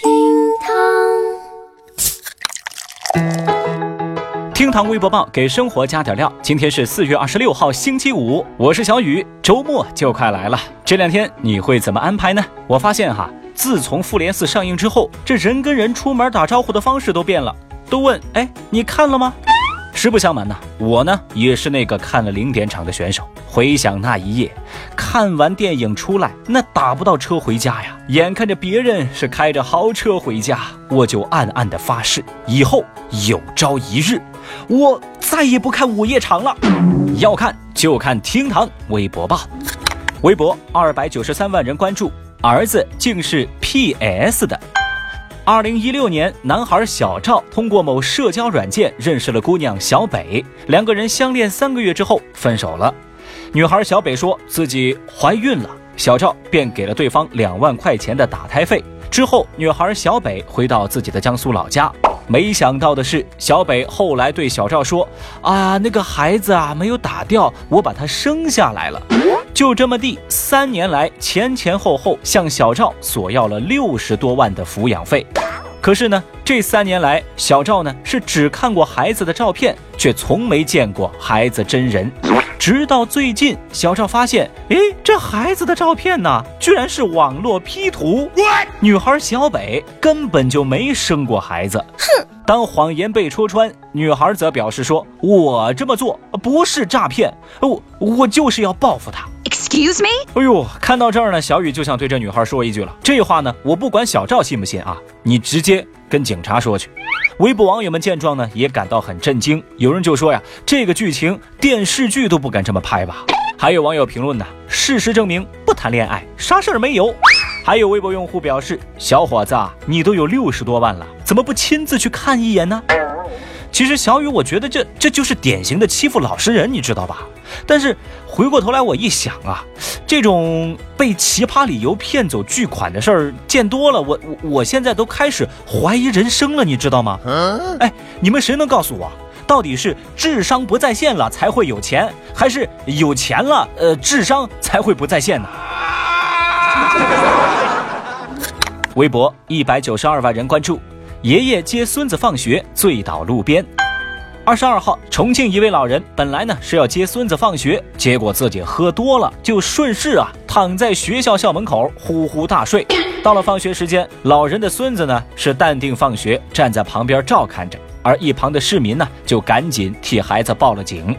厅堂，厅堂微博报给生活加点料。今天是四月二十六号，星期五，我是小雨。周末就快来了，这两天你会怎么安排呢？我发现哈，自从复联四上映之后，这人跟人出门打招呼的方式都变了，都问：哎，你看了吗？实不相瞒呐，我呢也是那个看了零点场的选手。回想那一夜，看完电影出来，那打不到车回家呀。眼看着别人是开着豪车回家，我就暗暗的发誓，以后有朝一日，我再也不看午夜场了。要看就看厅堂微博报，微博二百九十三万人关注，儿子竟是 PS 的。二零一六年，男孩小赵通过某社交软件认识了姑娘小北，两个人相恋三个月之后分手了。女孩小北说自己怀孕了，小赵便给了对方两万块钱的打胎费。之后，女孩小北回到自己的江苏老家。没想到的是，小北后来对小赵说：“啊，那个孩子啊，没有打掉，我把他生下来了。”就这么地，三年来前前后后向小赵索要了六十多万的抚养费。可是呢，这三年来，小赵呢是只看过孩子的照片，却从没见过孩子真人。直到最近，小赵发现，诶，这孩子的照片呢，居然是网络 P 图。女孩小北根本就没生过孩子。哼！当谎言被戳穿，女孩则表示说：“我这么做不是诈骗，我我就是要报复他。” Excuse me？哎呦，看到这儿呢，小雨就想对这女孩说一句了。这话呢，我不管小赵信不信啊，你直接跟警察说去。微博网友们见状呢，也感到很震惊。有人就说呀，这个剧情电视剧都不敢这么拍吧。还有网友评论呢，事实证明不谈恋爱啥事儿没有。还有微博用户表示，小伙子啊，你都有六十多万了，怎么不亲自去看一眼呢？其实小雨，我觉得这这就是典型的欺负老实人，你知道吧？但是回过头来我一想啊，这种被奇葩理由骗走巨款的事儿见多了，我我我现在都开始怀疑人生了，你知道吗？哎，你们谁能告诉我，到底是智商不在线了才会有钱，还是有钱了呃智商才会不在线呢？微博一百九十二万人关注，爷爷接孙子放学醉倒路边。二十二号，重庆一位老人本来呢是要接孙子放学，结果自己喝多了，就顺势啊躺在学校校门口呼呼大睡。到了放学时间，老人的孙子呢是淡定放学，站在旁边照看着，而一旁的市民呢就赶紧替孩子报了警。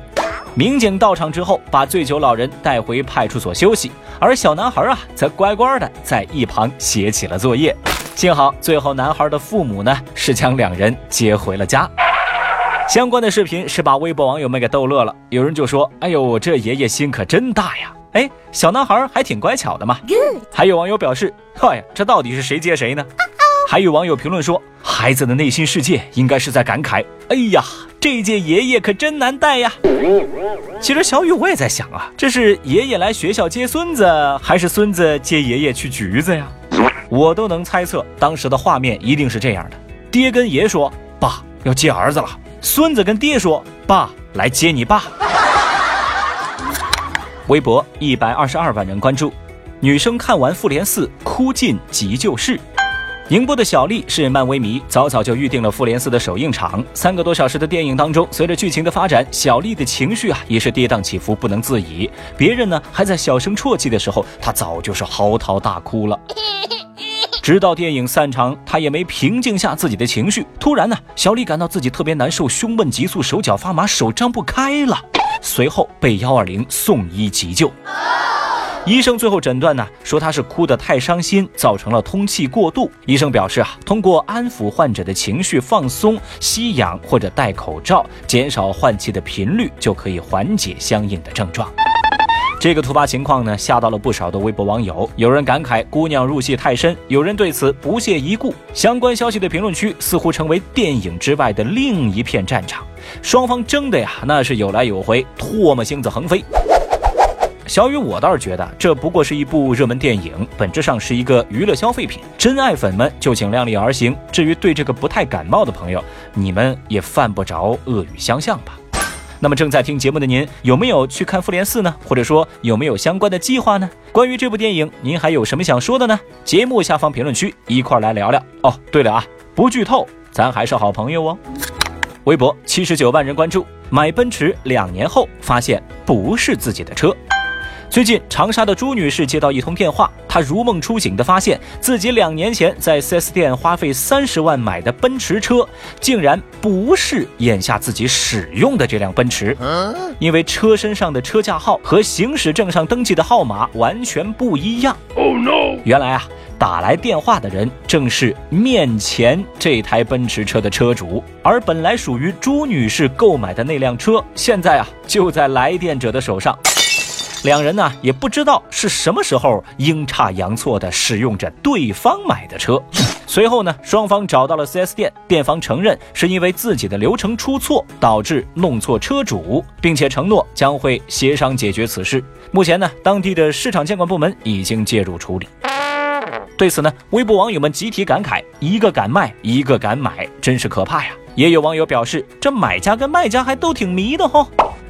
民警到场之后，把醉酒老人带回派出所休息，而小男孩啊则乖乖的在一旁写起了作业。幸好最后男孩的父母呢是将两人接回了家。相关的视频是把微博网友们给逗乐了，有人就说：“哎呦，这爷爷心可真大呀！”哎，小男孩还挺乖巧的嘛。还有网友表示：“嗨呀，这到底是谁接谁呢？”还有网友评论说：“孩子的内心世界应该是在感慨，哎呀，这届爷爷可真难带呀。”其实小雨我也在想啊，这是爷爷来学校接孙子，还是孙子接爷爷去橘子呀？我都能猜测当时的画面一定是这样的：爹跟爷说：“爸要接儿子了。”孙子跟爹说：“爸，来接你爸。” 微博一百二十二万人关注，女生看完《复联四》哭进急救室。宁波的小丽是漫威迷，早早就预定了《复联四》的首映场。三个多小时的电影当中，随着剧情的发展，小丽的情绪啊也是跌宕起伏，不能自已。别人呢还在小声啜泣的时候，她早就是嚎啕大哭了。直到电影散场，他也没平静下自己的情绪。突然呢，小李感到自己特别难受，胸闷急促，手脚发麻，手张不开了。随后被幺二零送医急救。医生最后诊断呢，说他是哭得太伤心，造成了通气过度。医生表示啊，通过安抚患者的情绪、放松、吸氧或者戴口罩，减少换气的频率，就可以缓解相应的症状。这个突发情况呢，吓到了不少的微博网友。有人感慨姑娘入戏太深，有人对此不屑一顾。相关消息的评论区似乎成为电影之外的另一片战场，双方争的呀，那是有来有回，唾沫星子横飞。小雨，我倒是觉得这不过是一部热门电影，本质上是一个娱乐消费品，真爱粉们就请量力而行。至于对这个不太感冒的朋友，你们也犯不着恶语相向吧。那么正在听节目的您，有没有去看《复联四》呢？或者说有没有相关的计划呢？关于这部电影，您还有什么想说的呢？节目下方评论区一块来聊聊哦。对了啊，不剧透，咱还是好朋友哦。微博七十九万人关注，买奔驰两年后发现不是自己的车。最近，长沙的朱女士接到一通电话，她如梦初醒地发现自己两年前在 4S 店花费三十万买的奔驰车，竟然不是眼下自己使用的这辆奔驰，因为车身上的车架号和行驶证上登记的号码完全不一样。Oh no！原来啊，打来电话的人正是面前这台奔驰车的车主，而本来属于朱女士购买的那辆车，现在啊就在来电者的手上。两人呢也不知道是什么时候阴差阳错的使用着对方买的车。随后呢，双方找到了 4S 店，店方承认是因为自己的流程出错导致弄错车主，并且承诺将会协商解决此事。目前呢，当地的市场监管部门已经介入处理。对此呢，微博网友们集体感慨：一个敢卖，一个敢买，真是可怕呀！也有网友表示，这买家跟卖家还都挺迷的哈。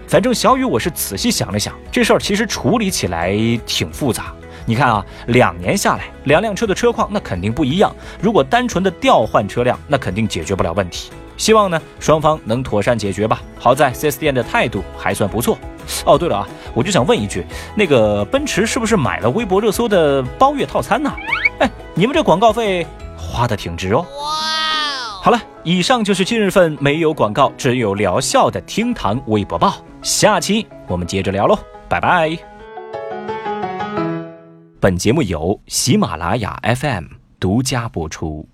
反正小雨，我是仔细想了想，这事儿其实处理起来挺复杂。你看啊，两年下来，两辆车的车况那肯定不一样。如果单纯的调换车辆，那肯定解决不了问题。希望呢，双方能妥善解决吧。好在 4S 店的态度还算不错。哦，对了啊，我就想问一句，那个奔驰是不是买了微博热搜的包月套餐呢？哎，你们这广告费花的挺值哦。好了，以上就是今日份没有广告，只有疗效的厅堂微博报。下期我们接着聊喽，拜拜。本节目由喜马拉雅 FM 独家播出。